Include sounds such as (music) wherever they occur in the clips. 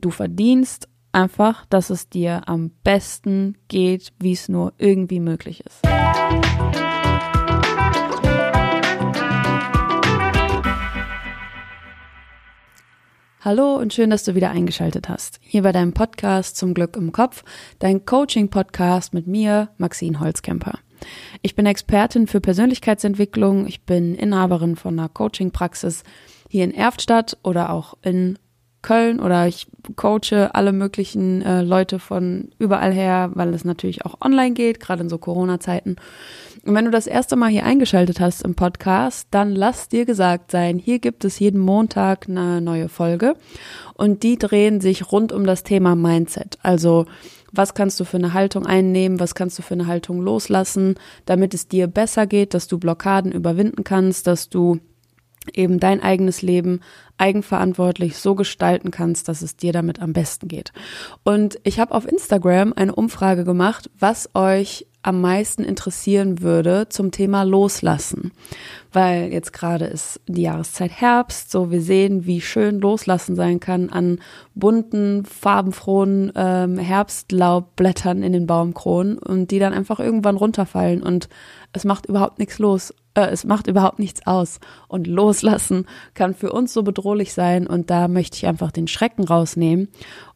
Du verdienst einfach, dass es dir am besten geht, wie es nur irgendwie möglich ist. Hallo und schön, dass du wieder eingeschaltet hast. Hier bei deinem Podcast zum Glück im Kopf, dein Coaching-Podcast mit mir, Maxine Holzkemper. Ich bin Expertin für Persönlichkeitsentwicklung. Ich bin Inhaberin von einer Coaching-Praxis hier in Erftstadt oder auch in Köln oder ich coache alle möglichen äh, Leute von überall her, weil es natürlich auch online geht, gerade in so Corona-Zeiten. Und wenn du das erste Mal hier eingeschaltet hast im Podcast, dann lass dir gesagt sein, hier gibt es jeden Montag eine neue Folge und die drehen sich rund um das Thema Mindset. Also was kannst du für eine Haltung einnehmen, was kannst du für eine Haltung loslassen, damit es dir besser geht, dass du Blockaden überwinden kannst, dass du eben dein eigenes Leben eigenverantwortlich so gestalten kannst, dass es dir damit am besten geht. Und ich habe auf Instagram eine Umfrage gemacht, was euch am meisten interessieren würde zum Thema Loslassen. Weil jetzt gerade ist die Jahreszeit Herbst, so wir sehen, wie schön Loslassen sein kann an bunten, farbenfrohen ähm, Herbstlaubblättern in den Baumkronen und die dann einfach irgendwann runterfallen und es macht überhaupt nichts los äh, es macht überhaupt nichts aus. Und loslassen kann für uns so bedrohlich sein. Und da möchte ich einfach den Schrecken rausnehmen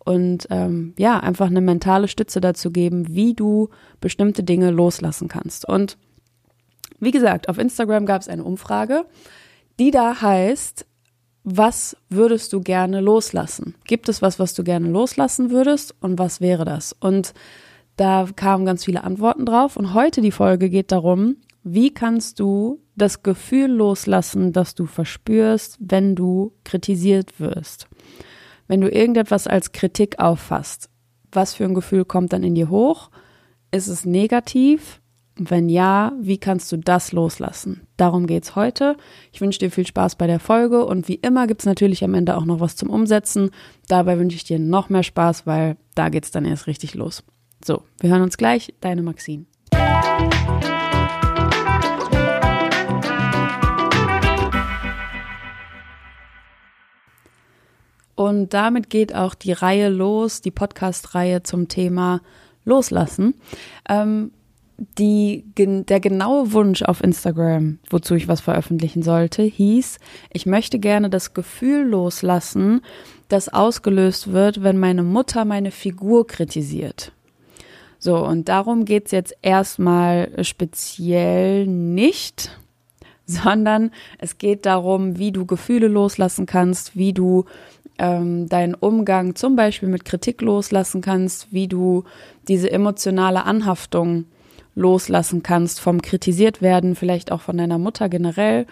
und ähm, ja, einfach eine mentale Stütze dazu geben, wie du bestimmte Dinge loslassen kannst. Und wie gesagt, auf Instagram gab es eine Umfrage, die da heißt, was würdest du gerne loslassen? Gibt es was, was du gerne loslassen würdest und was wäre das? Und da kamen ganz viele Antworten drauf und heute die Folge geht darum, wie kannst du das Gefühl loslassen, das du verspürst, wenn du kritisiert wirst? Wenn du irgendetwas als Kritik auffasst, was für ein Gefühl kommt dann in dir hoch? Ist es negativ? Wenn ja, wie kannst du das loslassen? Darum geht's heute. Ich wünsche dir viel Spaß bei der Folge und wie immer gibt's natürlich am Ende auch noch was zum Umsetzen. Dabei wünsche ich dir noch mehr Spaß, weil da geht's dann erst richtig los. So, wir hören uns gleich. Deine Maxine. Und damit geht auch die Reihe los, die Podcast-Reihe zum Thema Loslassen. Ähm, die, der genaue Wunsch auf Instagram, wozu ich was veröffentlichen sollte, hieß, ich möchte gerne das Gefühl loslassen, das ausgelöst wird, wenn meine Mutter meine Figur kritisiert. So, und darum geht's jetzt erstmal speziell nicht, sondern es geht darum, wie du Gefühle loslassen kannst, wie du ähm, deinen Umgang zum Beispiel mit Kritik loslassen kannst, wie du diese emotionale Anhaftung loslassen kannst vom kritisiert werden, vielleicht auch von deiner Mutter generell.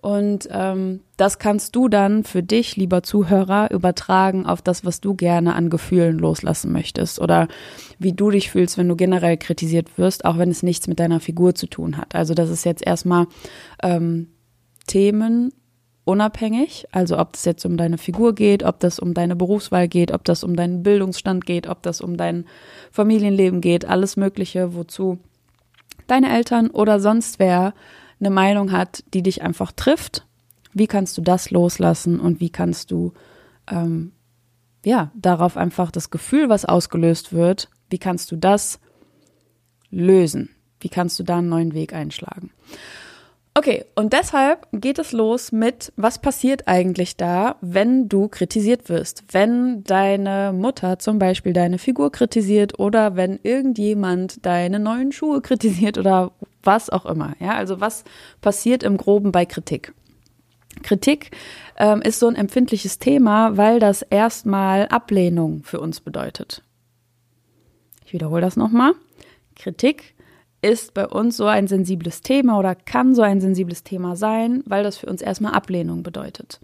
Und ähm, das kannst du dann für dich, lieber Zuhörer, übertragen auf das, was du gerne an Gefühlen loslassen möchtest oder wie du dich fühlst, wenn du generell kritisiert wirst, auch wenn es nichts mit deiner Figur zu tun hat. Also das ist jetzt erstmal ähm, Themen unabhängig, also ob es jetzt um deine Figur geht, ob das um deine Berufswahl geht, ob das um deinen Bildungsstand geht, ob das um dein Familienleben geht, alles Mögliche, wozu deine Eltern oder sonst wer eine Meinung hat, die dich einfach trifft. Wie kannst du das loslassen und wie kannst du ähm, ja darauf einfach das Gefühl, was ausgelöst wird, wie kannst du das lösen? Wie kannst du da einen neuen Weg einschlagen? Okay, und deshalb geht es los mit, was passiert eigentlich da, wenn du kritisiert wirst? Wenn deine Mutter zum Beispiel deine Figur kritisiert oder wenn irgendjemand deine neuen Schuhe kritisiert oder was auch immer. Ja, also was passiert im Groben bei Kritik? Kritik ähm, ist so ein empfindliches Thema, weil das erstmal Ablehnung für uns bedeutet. Ich wiederhole das nochmal. Kritik ist bei uns so ein sensibles Thema oder kann so ein sensibles Thema sein, weil das für uns erstmal Ablehnung bedeutet.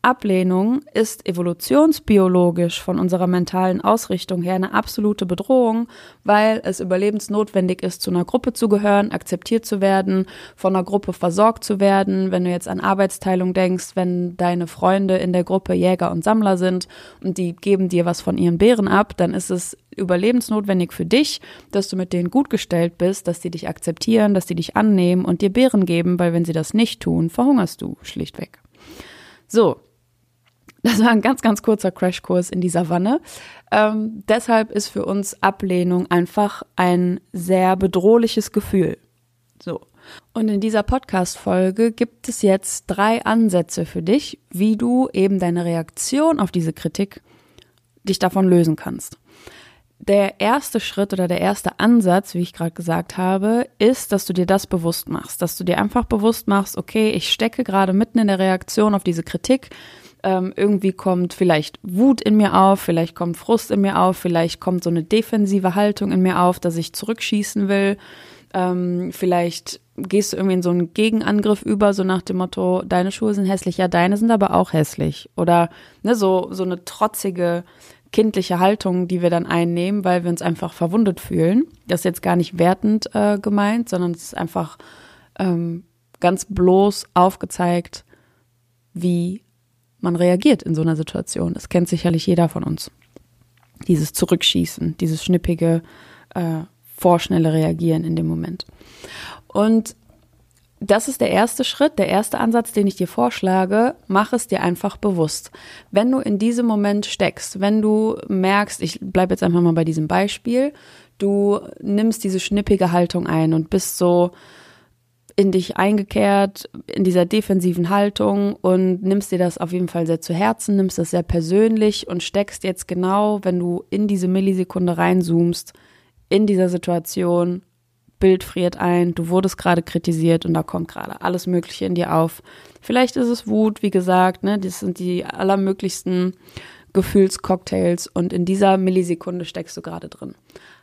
Ablehnung ist evolutionsbiologisch von unserer mentalen Ausrichtung her eine absolute Bedrohung, weil es überlebensnotwendig ist, zu einer Gruppe zu gehören, akzeptiert zu werden, von einer Gruppe versorgt zu werden. Wenn du jetzt an Arbeitsteilung denkst, wenn deine Freunde in der Gruppe Jäger und Sammler sind und die geben dir was von ihren Beeren ab, dann ist es überlebensnotwendig für dich, dass du mit denen gut gestellt bist, dass die dich akzeptieren, dass die dich annehmen und dir Beeren geben, weil wenn sie das nicht tun, verhungerst du schlichtweg. So, Das war ein ganz, ganz kurzer Crashkurs in die Savanne. Ähm, deshalb ist für uns Ablehnung einfach ein sehr bedrohliches Gefühl. So. Und in dieser Podcast-Folge gibt es jetzt drei Ansätze für dich, wie du eben deine Reaktion auf diese Kritik dich davon lösen kannst. Der erste Schritt oder der erste Ansatz, wie ich gerade gesagt habe, ist, dass du dir das bewusst machst, dass du dir einfach bewusst machst, okay, ich stecke gerade mitten in der Reaktion auf diese Kritik. Ähm, irgendwie kommt vielleicht Wut in mir auf, vielleicht kommt Frust in mir auf, vielleicht kommt so eine defensive Haltung in mir auf, dass ich zurückschießen will. Ähm, vielleicht gehst du irgendwie in so einen Gegenangriff über, so nach dem Motto, deine Schuhe sind hässlich, ja, deine sind aber auch hässlich. Oder ne, so, so eine trotzige, kindliche Haltung, die wir dann einnehmen, weil wir uns einfach verwundet fühlen. Das ist jetzt gar nicht wertend äh, gemeint, sondern es ist einfach ähm, ganz bloß aufgezeigt, wie man reagiert in so einer Situation. Das kennt sicherlich jeder von uns. Dieses Zurückschießen, dieses schnippige, äh, vorschnelle Reagieren in dem Moment. Und das ist der erste Schritt, der erste Ansatz, den ich dir vorschlage. Mach es dir einfach bewusst. Wenn du in diesem Moment steckst, wenn du merkst, ich bleibe jetzt einfach mal bei diesem Beispiel, du nimmst diese schnippige Haltung ein und bist so in dich eingekehrt, in dieser defensiven Haltung und nimmst dir das auf jeden Fall sehr zu Herzen, nimmst das sehr persönlich und steckst jetzt genau, wenn du in diese Millisekunde reinzoomst, in dieser Situation Bild friert ein, du wurdest gerade kritisiert und da kommt gerade alles Mögliche in dir auf. Vielleicht ist es Wut, wie gesagt, ne, das sind die allermöglichsten Gefühlscocktails und in dieser Millisekunde steckst du gerade drin.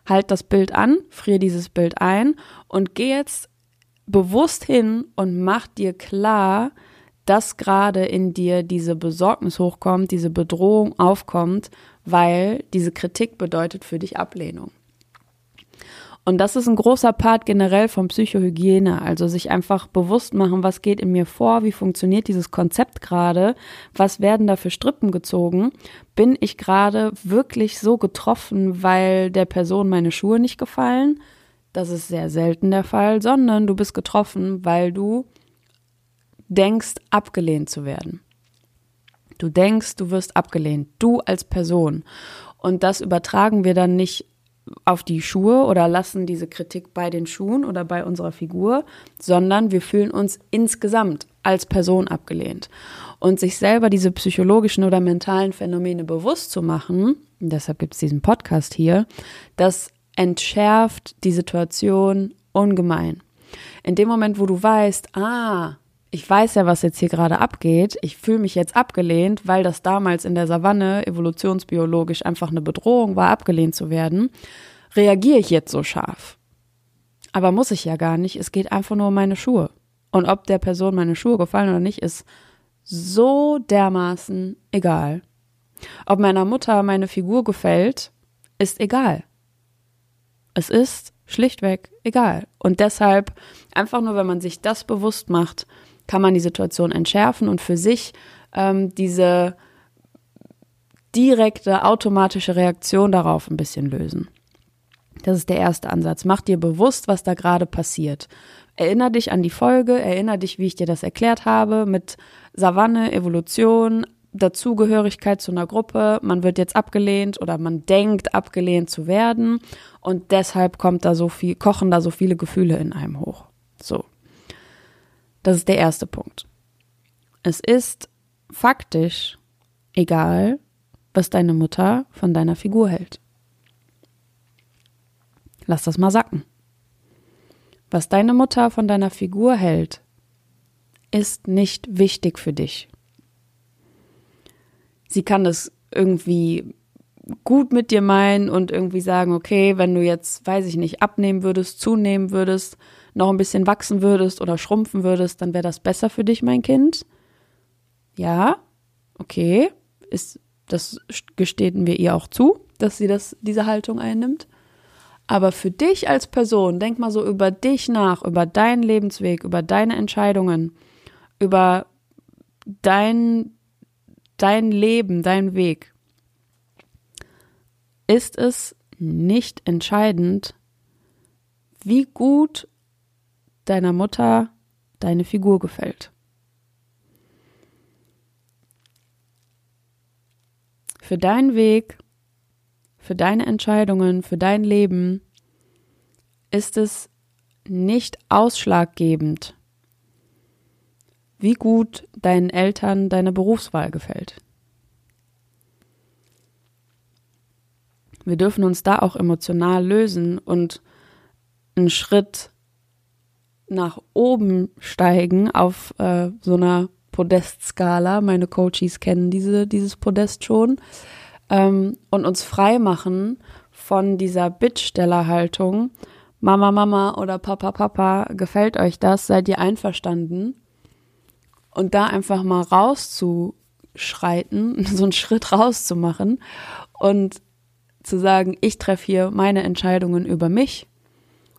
Halt das Bild an, frier dieses Bild ein und geh jetzt bewusst hin und mach dir klar, dass gerade in dir diese Besorgnis hochkommt, diese Bedrohung aufkommt, weil diese Kritik bedeutet für dich Ablehnung. Und das ist ein großer Part generell von Psychohygiene, also sich einfach bewusst machen, was geht in mir vor, wie funktioniert dieses Konzept gerade, was werden da für Strippen gezogen, bin ich gerade wirklich so getroffen, weil der Person meine Schuhe nicht gefallen? Das ist sehr selten der Fall, sondern du bist getroffen, weil du denkst, abgelehnt zu werden. Du denkst, du wirst abgelehnt, du als Person. Und das übertragen wir dann nicht auf die Schuhe oder lassen diese Kritik bei den Schuhen oder bei unserer Figur, sondern wir fühlen uns insgesamt als Person abgelehnt. Und sich selber diese psychologischen oder mentalen Phänomene bewusst zu machen, deshalb gibt es diesen Podcast hier, das entschärft die Situation ungemein. In dem Moment, wo du weißt, ah, ich weiß ja, was jetzt hier gerade abgeht. Ich fühle mich jetzt abgelehnt, weil das damals in der Savanne evolutionsbiologisch einfach eine Bedrohung war, abgelehnt zu werden. Reagiere ich jetzt so scharf? Aber muss ich ja gar nicht. Es geht einfach nur um meine Schuhe. Und ob der Person meine Schuhe gefallen oder nicht, ist so dermaßen egal. Ob meiner Mutter meine Figur gefällt, ist egal. Es ist schlichtweg egal. Und deshalb einfach nur, wenn man sich das bewusst macht, kann man die Situation entschärfen und für sich ähm, diese direkte automatische Reaktion darauf ein bisschen lösen. Das ist der erste Ansatz. Mach dir bewusst, was da gerade passiert. Erinner dich an die Folge, erinner dich, wie ich dir das erklärt habe, mit Savanne, Evolution, Dazugehörigkeit zu einer Gruppe, man wird jetzt abgelehnt oder man denkt abgelehnt zu werden und deshalb kommt da so viel, kochen da so viele Gefühle in einem hoch. So. Das ist der erste Punkt. Es ist faktisch egal, was deine Mutter von deiner Figur hält. Lass das mal sacken. Was deine Mutter von deiner Figur hält, ist nicht wichtig für dich. Sie kann es irgendwie gut mit dir meinen und irgendwie sagen, okay, wenn du jetzt, weiß ich nicht, abnehmen würdest, zunehmen würdest, noch ein bisschen wachsen würdest oder schrumpfen würdest, dann wäre das besser für dich, mein Kind. Ja, okay, ist, das gestehen wir ihr auch zu, dass sie das, diese Haltung einnimmt. Aber für dich als Person, denk mal so über dich nach, über deinen Lebensweg, über deine Entscheidungen, über dein, dein Leben, dein Weg. Ist es nicht entscheidend, wie gut deiner Mutter deine Figur gefällt. für deinen Weg, für deine Entscheidungen, für dein Leben ist es nicht ausschlaggebend, wie gut deinen Eltern deine Berufswahl gefällt. Wir dürfen uns da auch emotional lösen und einen Schritt nach oben steigen auf äh, so einer Podestskala. Meine Coaches kennen diese, dieses Podest schon. Ähm, und uns frei machen von dieser Bittstellerhaltung. Mama, Mama oder Papa, Papa, gefällt euch das? Seid ihr einverstanden? Und da einfach mal rauszuschreiten, (laughs) so einen Schritt rauszumachen und zu sagen, ich treffe hier meine Entscheidungen über mich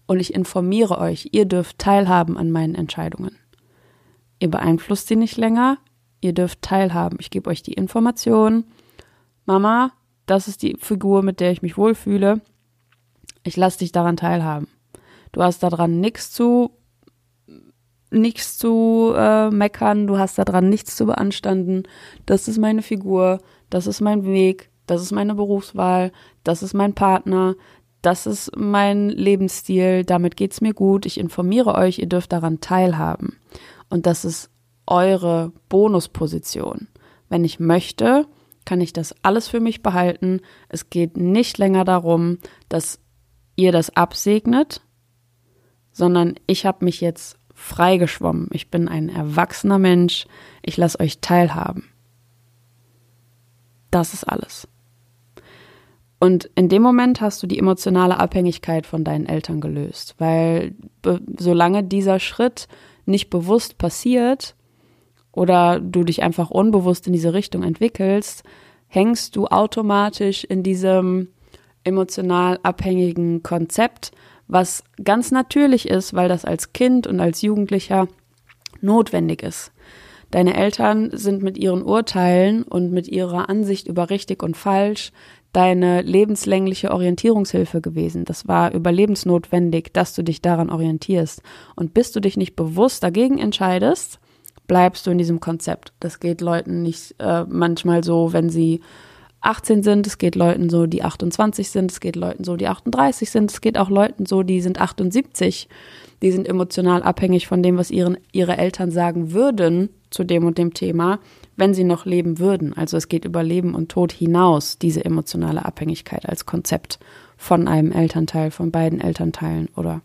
und ich informiere euch, ihr dürft teilhaben an meinen Entscheidungen. Ihr beeinflusst sie nicht länger, ihr dürft teilhaben. Ich gebe euch die Information. Mama, das ist die Figur, mit der ich mich wohlfühle. Ich lasse dich daran teilhaben. Du hast daran nichts zu nichts zu äh, meckern, du hast daran nichts zu beanstanden. Das ist meine Figur, das ist mein Weg, das ist meine Berufswahl, das ist mein Partner, das ist mein Lebensstil, damit geht's mir gut. Ich informiere euch, ihr dürft daran teilhaben. Und das ist eure Bonusposition. Wenn ich möchte, kann ich das alles für mich behalten. Es geht nicht länger darum, dass ihr das absegnet, sondern ich habe mich jetzt freigeschwommen. Ich bin ein erwachsener Mensch. Ich lasse euch teilhaben. Das ist alles. Und in dem Moment hast du die emotionale Abhängigkeit von deinen Eltern gelöst, weil solange dieser Schritt nicht bewusst passiert oder du dich einfach unbewusst in diese Richtung entwickelst, hängst du automatisch in diesem emotional abhängigen Konzept, was ganz natürlich ist, weil das als Kind und als Jugendlicher notwendig ist. Deine Eltern sind mit ihren Urteilen und mit ihrer Ansicht über richtig und falsch deine lebenslängliche Orientierungshilfe gewesen. Das war überlebensnotwendig, dass du dich daran orientierst. Und bis du dich nicht bewusst dagegen entscheidest, bleibst du in diesem Konzept. Das geht Leuten nicht äh, manchmal so, wenn sie 18 sind, es geht Leuten so, die 28 sind, es geht Leuten so, die 38 sind, es geht auch Leuten so, die sind 78. Die sind emotional abhängig von dem, was ihren, ihre Eltern sagen würden zu dem und dem Thema wenn sie noch leben würden. Also es geht über Leben und Tod hinaus, diese emotionale Abhängigkeit als Konzept von einem Elternteil, von beiden Elternteilen oder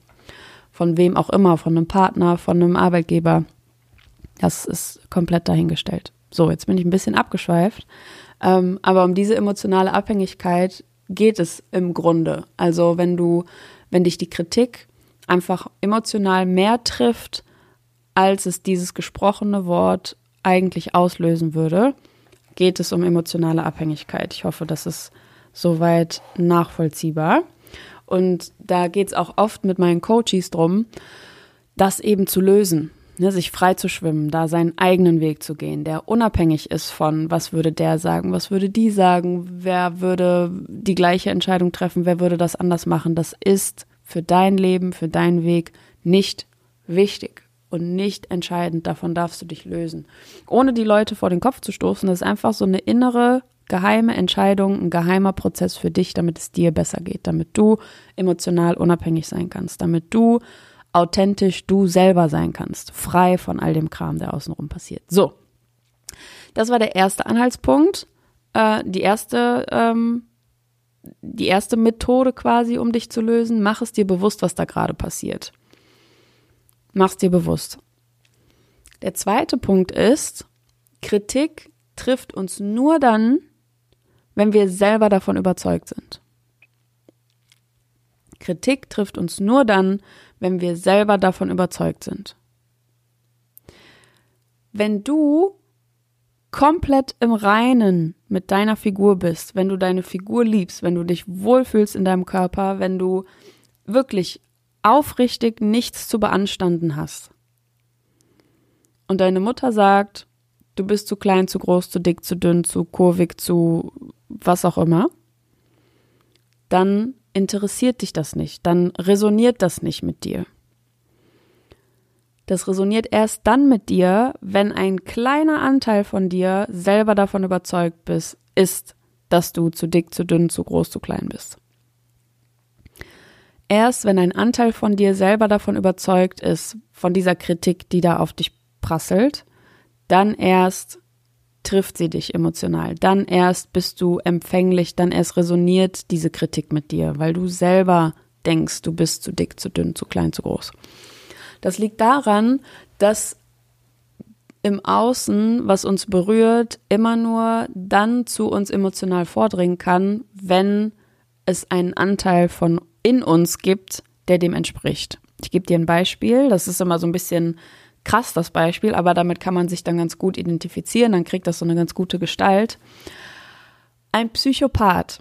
von wem auch immer, von einem Partner, von einem Arbeitgeber. Das ist komplett dahingestellt. So, jetzt bin ich ein bisschen abgeschweift. Ähm, aber um diese emotionale Abhängigkeit geht es im Grunde. Also wenn du, wenn dich die Kritik einfach emotional mehr trifft, als es dieses gesprochene Wort eigentlich auslösen würde, geht es um emotionale Abhängigkeit. Ich hoffe, das ist soweit nachvollziehbar. Und da geht es auch oft mit meinen Coaches drum, das eben zu lösen, ne, sich frei zu schwimmen, da seinen eigenen Weg zu gehen, der unabhängig ist von, was würde der sagen, was würde die sagen, wer würde die gleiche Entscheidung treffen, wer würde das anders machen. Das ist für dein Leben, für deinen Weg nicht wichtig und nicht entscheidend. Davon darfst du dich lösen. Ohne die Leute vor den Kopf zu stoßen, das ist einfach so eine innere, geheime Entscheidung, ein geheimer Prozess für dich, damit es dir besser geht, damit du emotional unabhängig sein kannst, damit du authentisch du selber sein kannst, frei von all dem Kram, der außenrum passiert. So, das war der erste Anhaltspunkt, äh, die erste ähm, die erste Methode quasi, um dich zu lösen. Mach es dir bewusst, was da gerade passiert. Mach's dir bewusst. Der zweite Punkt ist, Kritik trifft uns nur dann, wenn wir selber davon überzeugt sind. Kritik trifft uns nur dann, wenn wir selber davon überzeugt sind. Wenn du komplett im Reinen mit deiner Figur bist, wenn du deine Figur liebst, wenn du dich wohlfühlst in deinem Körper, wenn du wirklich aufrichtig nichts zu beanstanden hast und deine Mutter sagt, du bist zu klein, zu groß, zu dick, zu dünn, zu kurvig, zu was auch immer, dann interessiert dich das nicht, dann resoniert das nicht mit dir. Das resoniert erst dann mit dir, wenn ein kleiner Anteil von dir selber davon überzeugt bist, ist, dass du zu dick, zu dünn, zu groß, zu klein bist. Erst wenn ein Anteil von dir selber davon überzeugt ist, von dieser Kritik, die da auf dich prasselt, dann erst trifft sie dich emotional. Dann erst bist du empfänglich, dann erst resoniert diese Kritik mit dir, weil du selber denkst, du bist zu dick, zu dünn, zu klein, zu groß. Das liegt daran, dass im Außen, was uns berührt, immer nur dann zu uns emotional vordringen kann, wenn es einen Anteil von in uns gibt, der dem entspricht. Ich gebe dir ein Beispiel, das ist immer so ein bisschen krass, das Beispiel, aber damit kann man sich dann ganz gut identifizieren, dann kriegt das so eine ganz gute Gestalt. Ein Psychopath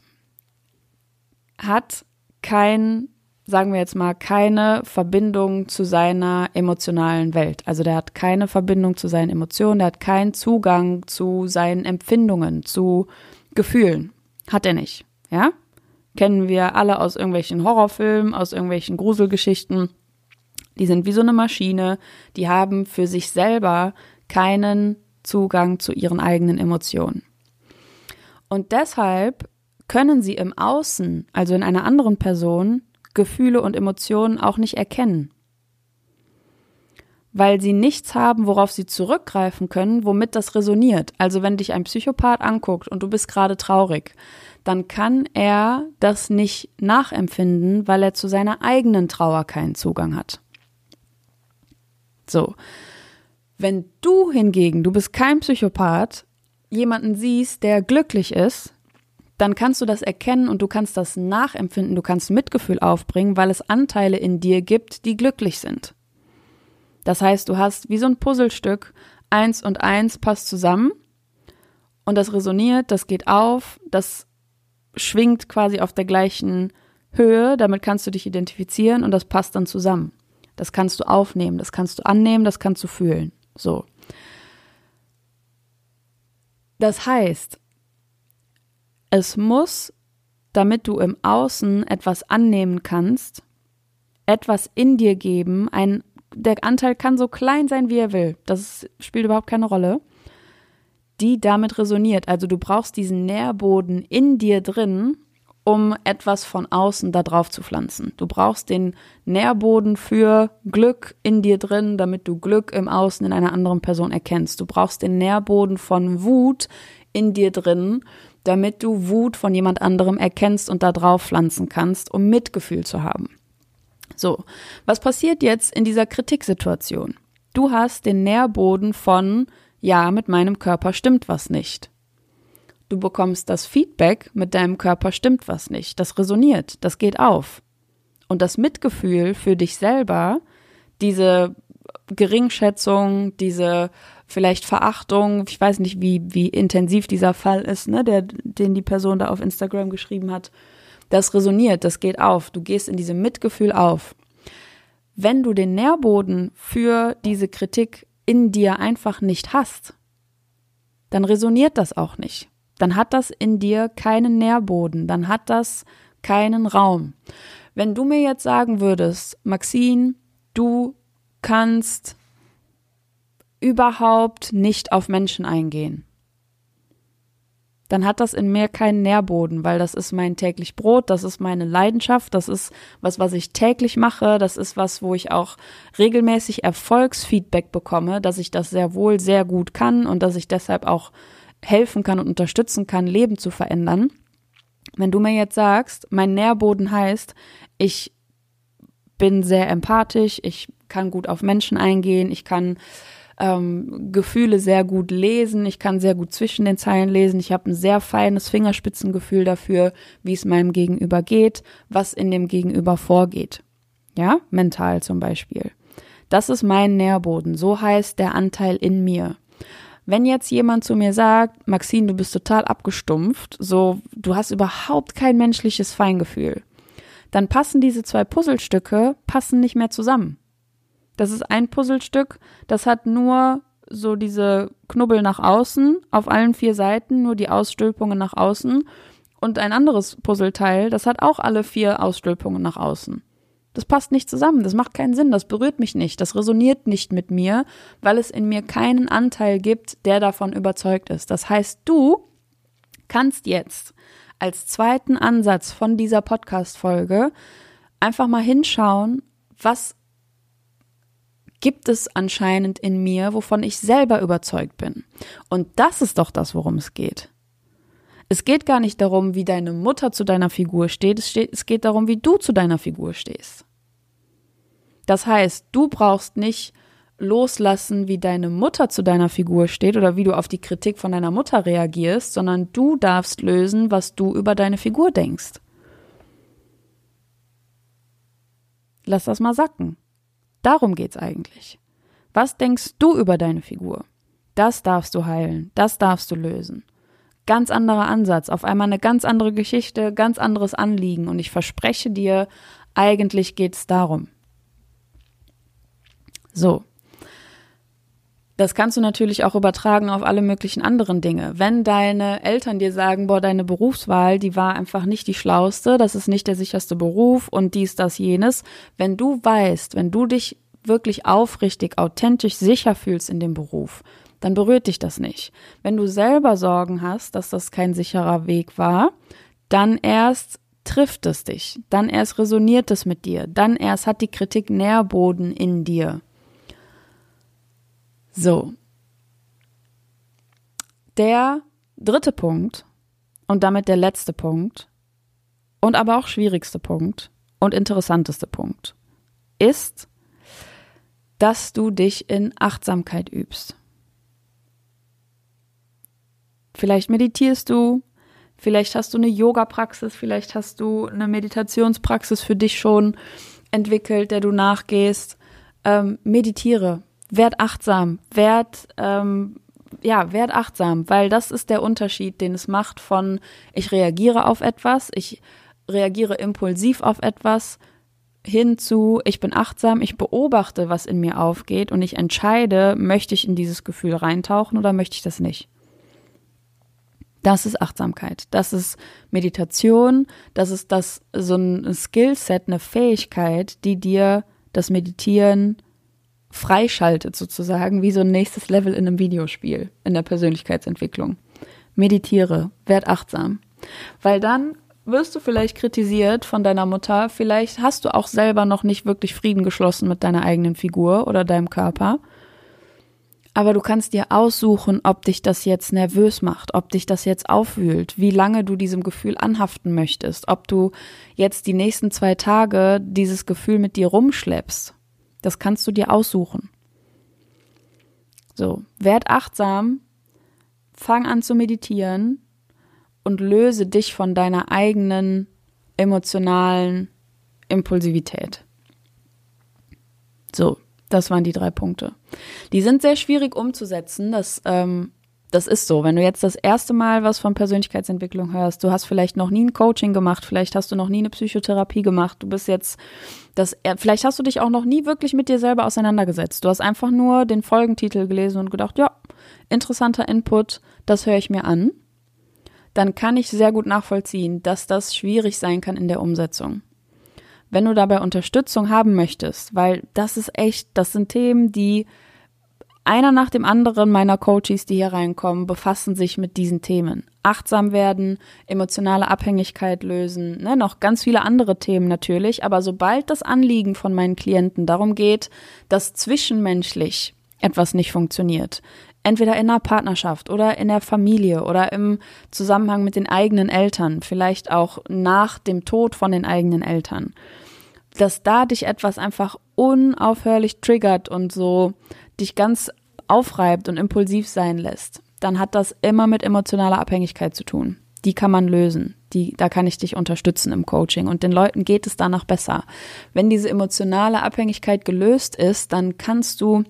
hat kein sagen wir jetzt mal, keine Verbindung zu seiner emotionalen Welt. Also der hat keine Verbindung zu seinen Emotionen, der hat keinen Zugang zu seinen Empfindungen, zu Gefühlen. Hat er nicht. Ja? Kennen wir alle aus irgendwelchen Horrorfilmen, aus irgendwelchen Gruselgeschichten. Die sind wie so eine Maschine, die haben für sich selber keinen Zugang zu ihren eigenen Emotionen. Und deshalb können sie im Außen, also in einer anderen Person, Gefühle und Emotionen auch nicht erkennen. Weil sie nichts haben, worauf sie zurückgreifen können, womit das resoniert. Also wenn dich ein Psychopath anguckt und du bist gerade traurig, dann kann er das nicht nachempfinden, weil er zu seiner eigenen Trauer keinen Zugang hat. So. Wenn du hingegen, du bist kein Psychopath, jemanden siehst, der glücklich ist, dann kannst du das erkennen und du kannst das nachempfinden, du kannst Mitgefühl aufbringen, weil es Anteile in dir gibt, die glücklich sind. Das heißt, du hast wie so ein Puzzlestück, eins und eins passt zusammen und das resoniert, das geht auf, das schwingt quasi auf der gleichen Höhe, damit kannst du dich identifizieren und das passt dann zusammen. Das kannst du aufnehmen, das kannst du annehmen, das kannst du fühlen. So. Das heißt, es muss, damit du im Außen etwas annehmen kannst, etwas in dir geben. Ein, der Anteil kann so klein sein, wie er will. Das spielt überhaupt keine Rolle. Die damit resoniert. Also du brauchst diesen Nährboden in dir drin, um etwas von außen da drauf zu pflanzen. Du brauchst den Nährboden für Glück in dir drin, damit du Glück im Außen in einer anderen Person erkennst. Du brauchst den Nährboden von Wut in dir drin, damit du Wut von jemand anderem erkennst und da drauf pflanzen kannst, um Mitgefühl zu haben. So, was passiert jetzt in dieser Kritiksituation? Du hast den Nährboden von, ja, mit meinem Körper stimmt was nicht. Du bekommst das Feedback, mit deinem Körper stimmt was nicht. Das resoniert, das geht auf. Und das Mitgefühl für dich selber, diese Geringschätzung, diese vielleicht Verachtung, ich weiß nicht, wie, wie intensiv dieser Fall ist, ne, der, den die Person da auf Instagram geschrieben hat. Das resoniert, das geht auf. Du gehst in diesem Mitgefühl auf. Wenn du den Nährboden für diese Kritik in dir einfach nicht hast, dann resoniert das auch nicht. Dann hat das in dir keinen Nährboden, dann hat das keinen Raum. Wenn du mir jetzt sagen würdest, Maxine, du kannst überhaupt nicht auf Menschen eingehen, dann hat das in mir keinen Nährboden, weil das ist mein täglich Brot, das ist meine Leidenschaft, das ist was, was ich täglich mache, das ist was, wo ich auch regelmäßig Erfolgsfeedback bekomme, dass ich das sehr wohl sehr gut kann und dass ich deshalb auch helfen kann und unterstützen kann, Leben zu verändern. Wenn du mir jetzt sagst, mein Nährboden heißt, ich bin sehr empathisch, ich kann gut auf Menschen eingehen, ich kann ähm, Gefühle sehr gut lesen, ich kann sehr gut zwischen den Zeilen lesen, ich habe ein sehr feines Fingerspitzengefühl dafür, wie es meinem Gegenüber geht, was in dem Gegenüber vorgeht. Ja, mental zum Beispiel. Das ist mein Nährboden, so heißt der Anteil in mir. Wenn jetzt jemand zu mir sagt, Maxine, du bist total abgestumpft, so, du hast überhaupt kein menschliches Feingefühl, dann passen diese zwei Puzzlestücke, passen nicht mehr zusammen. Das ist ein Puzzlestück, das hat nur so diese Knubbel nach außen auf allen vier Seiten, nur die Ausstülpungen nach außen. Und ein anderes Puzzleteil, das hat auch alle vier Ausstülpungen nach außen. Das passt nicht zusammen, das macht keinen Sinn, das berührt mich nicht, das resoniert nicht mit mir, weil es in mir keinen Anteil gibt, der davon überzeugt ist. Das heißt, du kannst jetzt als zweiten Ansatz von dieser Podcast-Folge einfach mal hinschauen, was gibt es anscheinend in mir, wovon ich selber überzeugt bin. Und das ist doch das, worum es geht. Es geht gar nicht darum, wie deine Mutter zu deiner Figur steht, es, steht, es geht darum, wie du zu deiner Figur stehst. Das heißt, du brauchst nicht loslassen, wie deine Mutter zu deiner Figur steht oder wie du auf die Kritik von deiner Mutter reagierst, sondern du darfst lösen, was du über deine Figur denkst. Lass das mal sacken. Darum geht's eigentlich. Was denkst du über deine Figur? Das darfst du heilen, das darfst du lösen. Ganz anderer Ansatz, auf einmal eine ganz andere Geschichte, ganz anderes Anliegen und ich verspreche dir, eigentlich geht's darum. So. Das kannst du natürlich auch übertragen auf alle möglichen anderen Dinge. Wenn deine Eltern dir sagen, boah, deine Berufswahl, die war einfach nicht die schlauste, das ist nicht der sicherste Beruf und dies, das, jenes. Wenn du weißt, wenn du dich wirklich aufrichtig, authentisch sicher fühlst in dem Beruf, dann berührt dich das nicht. Wenn du selber Sorgen hast, dass das kein sicherer Weg war, dann erst trifft es dich, dann erst resoniert es mit dir, dann erst hat die Kritik Nährboden in dir. So. Der dritte Punkt und damit der letzte Punkt und aber auch schwierigste Punkt und interessanteste Punkt ist, dass du dich in Achtsamkeit übst. Vielleicht meditierst du, vielleicht hast du eine Yoga-Praxis, vielleicht hast du eine Meditationspraxis für dich schon entwickelt, der du nachgehst. Ähm, meditiere, werd achtsam, werd ähm, ja, werd achtsam, weil das ist der Unterschied, den es macht von ich reagiere auf etwas, ich reagiere impulsiv auf etwas hin zu ich bin achtsam, ich beobachte, was in mir aufgeht und ich entscheide, möchte ich in dieses Gefühl reintauchen oder möchte ich das nicht. Das ist Achtsamkeit, das ist Meditation, das ist das so ein Skillset, eine Fähigkeit, die dir das Meditieren freischaltet sozusagen, wie so ein nächstes Level in einem Videospiel, in der Persönlichkeitsentwicklung. Meditiere, werd achtsam. Weil dann wirst du vielleicht kritisiert von deiner Mutter, vielleicht hast du auch selber noch nicht wirklich Frieden geschlossen mit deiner eigenen Figur oder deinem Körper. Aber du kannst dir aussuchen, ob dich das jetzt nervös macht, ob dich das jetzt aufwühlt, wie lange du diesem Gefühl anhaften möchtest, ob du jetzt die nächsten zwei Tage dieses Gefühl mit dir rumschleppst das kannst du dir aussuchen. So, werd achtsam, fang an zu meditieren und löse dich von deiner eigenen emotionalen Impulsivität. So, das waren die drei Punkte. Die sind sehr schwierig umzusetzen. Das ähm, das ist so. Wenn du jetzt das erste Mal was von Persönlichkeitsentwicklung hörst, du hast vielleicht noch nie ein Coaching gemacht, vielleicht hast du noch nie eine Psychotherapie gemacht, du bist jetzt das, vielleicht hast du dich auch noch nie wirklich mit dir selber auseinandergesetzt. Du hast einfach nur den Folgentitel gelesen und gedacht, ja, interessanter Input, das höre ich mir an. Dann kann ich sehr gut nachvollziehen, dass das schwierig sein kann in der Umsetzung. Wenn du dabei Unterstützung haben möchtest, weil das ist echt, das sind Themen, die einer nach dem anderen meiner Coaches, die hier reinkommen, befassen sich mit diesen Themen. Achtsam werden, emotionale Abhängigkeit lösen, ne, noch ganz viele andere Themen natürlich. Aber sobald das Anliegen von meinen Klienten darum geht, dass zwischenmenschlich etwas nicht funktioniert, entweder in einer Partnerschaft oder in der Familie oder im Zusammenhang mit den eigenen Eltern, vielleicht auch nach dem Tod von den eigenen Eltern, dass da dich etwas einfach unaufhörlich triggert und so dich ganz aufreibt und impulsiv sein lässt, dann hat das immer mit emotionaler Abhängigkeit zu tun. Die kann man lösen. Die, da kann ich dich unterstützen im Coaching. Und den Leuten geht es danach besser. Wenn diese emotionale Abhängigkeit gelöst ist, dann kannst du,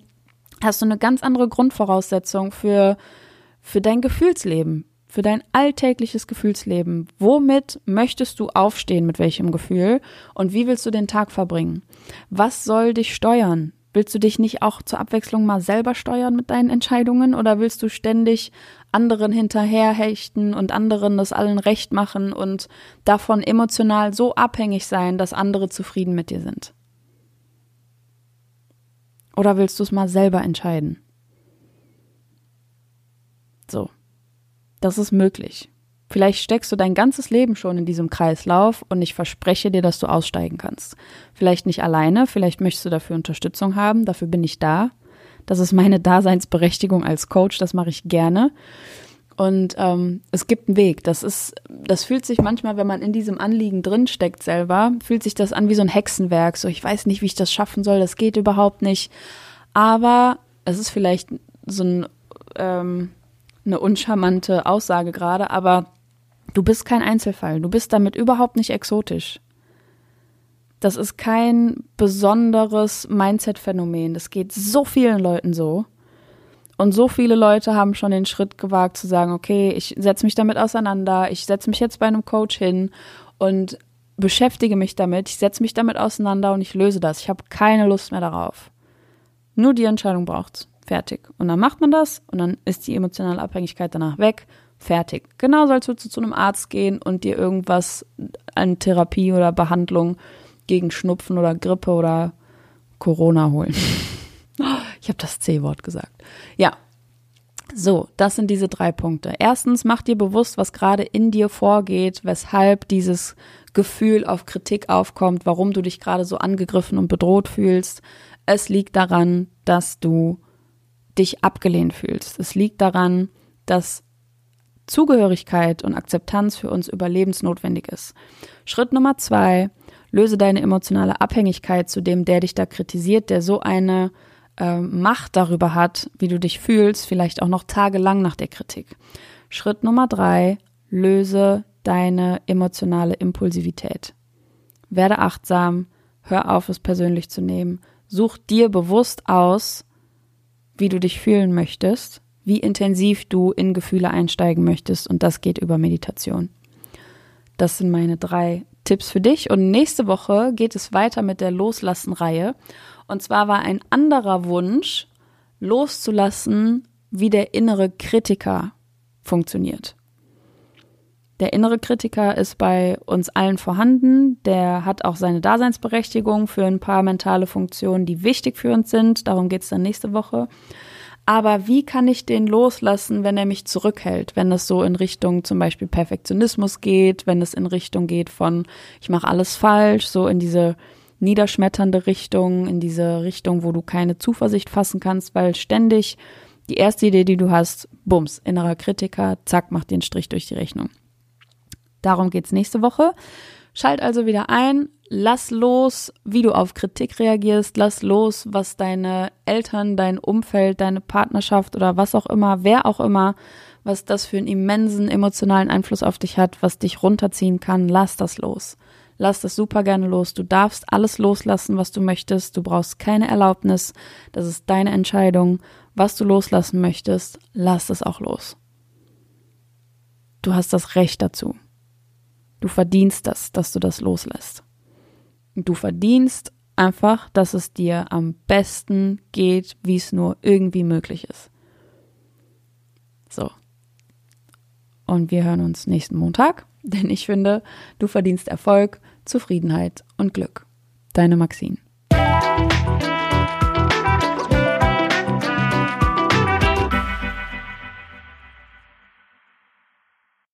hast du eine ganz andere Grundvoraussetzung für, für dein Gefühlsleben, für dein alltägliches Gefühlsleben. Womit möchtest du aufstehen, mit welchem Gefühl? Und wie willst du den Tag verbringen? Was soll dich steuern? Willst du dich nicht auch zur Abwechslung mal selber steuern mit deinen Entscheidungen oder willst du ständig anderen hinterherhechten und anderen das allen recht machen und davon emotional so abhängig sein, dass andere zufrieden mit dir sind? Oder willst du es mal selber entscheiden? So. Das ist möglich. Vielleicht steckst du dein ganzes Leben schon in diesem Kreislauf und ich verspreche dir, dass du aussteigen kannst. Vielleicht nicht alleine, vielleicht möchtest du dafür Unterstützung haben, dafür bin ich da. Das ist meine Daseinsberechtigung als Coach, das mache ich gerne. Und ähm, es gibt einen Weg. Das ist, das fühlt sich manchmal, wenn man in diesem Anliegen drinsteckt selber, fühlt sich das an wie so ein Hexenwerk. So, ich weiß nicht, wie ich das schaffen soll, das geht überhaupt nicht. Aber es ist vielleicht so ein, ähm, eine uncharmante Aussage gerade, aber Du bist kein Einzelfall. Du bist damit überhaupt nicht exotisch. Das ist kein besonderes Mindset-Phänomen. Das geht so vielen Leuten so. Und so viele Leute haben schon den Schritt gewagt zu sagen, okay, ich setze mich damit auseinander, ich setze mich jetzt bei einem Coach hin und beschäftige mich damit, ich setze mich damit auseinander und ich löse das. Ich habe keine Lust mehr darauf. Nur die Entscheidung braucht's. Fertig. Und dann macht man das und dann ist die emotionale Abhängigkeit danach weg Fertig. Genauso als würdest du zu einem Arzt gehen und dir irgendwas an Therapie oder Behandlung gegen Schnupfen oder Grippe oder Corona holen. (laughs) ich habe das C-Wort gesagt. Ja. So, das sind diese drei Punkte. Erstens, mach dir bewusst, was gerade in dir vorgeht, weshalb dieses Gefühl auf Kritik aufkommt, warum du dich gerade so angegriffen und bedroht fühlst. Es liegt daran, dass du dich abgelehnt fühlst. Es liegt daran, dass Zugehörigkeit und Akzeptanz für uns überlebensnotwendig ist. Schritt Nummer zwei, löse deine emotionale Abhängigkeit zu dem, der dich da kritisiert, der so eine äh, Macht darüber hat, wie du dich fühlst, vielleicht auch noch tagelang nach der Kritik. Schritt Nummer drei, löse deine emotionale Impulsivität. Werde achtsam, hör auf, es persönlich zu nehmen. Such dir bewusst aus, wie du dich fühlen möchtest wie intensiv du in Gefühle einsteigen möchtest und das geht über Meditation. Das sind meine drei Tipps für dich und nächste Woche geht es weiter mit der Loslassen-Reihe und zwar war ein anderer Wunsch, loszulassen, wie der innere Kritiker funktioniert. Der innere Kritiker ist bei uns allen vorhanden. Der hat auch seine Daseinsberechtigung für ein paar mentale Funktionen, die wichtig für uns sind. Darum geht es dann nächste Woche. Aber wie kann ich den loslassen, wenn er mich zurückhält? Wenn es so in Richtung zum Beispiel Perfektionismus geht, wenn es in Richtung geht von, ich mache alles falsch, so in diese niederschmetternde Richtung, in diese Richtung, wo du keine Zuversicht fassen kannst, weil ständig die erste Idee, die du hast, bums, innerer Kritiker, zack, macht den Strich durch die Rechnung. Darum geht's nächste Woche. Schalt also wieder ein, lass los, wie du auf Kritik reagierst, lass los, was deine Eltern, dein Umfeld, deine Partnerschaft oder was auch immer, wer auch immer, was das für einen immensen emotionalen Einfluss auf dich hat, was dich runterziehen kann, lass das los. Lass das super gerne los. Du darfst alles loslassen, was du möchtest. Du brauchst keine Erlaubnis. Das ist deine Entscheidung. Was du loslassen möchtest, lass es auch los. Du hast das Recht dazu. Du verdienst das, dass du das loslässt. Du verdienst einfach, dass es dir am besten geht, wie es nur irgendwie möglich ist. So. Und wir hören uns nächsten Montag, denn ich finde, du verdienst Erfolg, Zufriedenheit und Glück. Deine Maxine.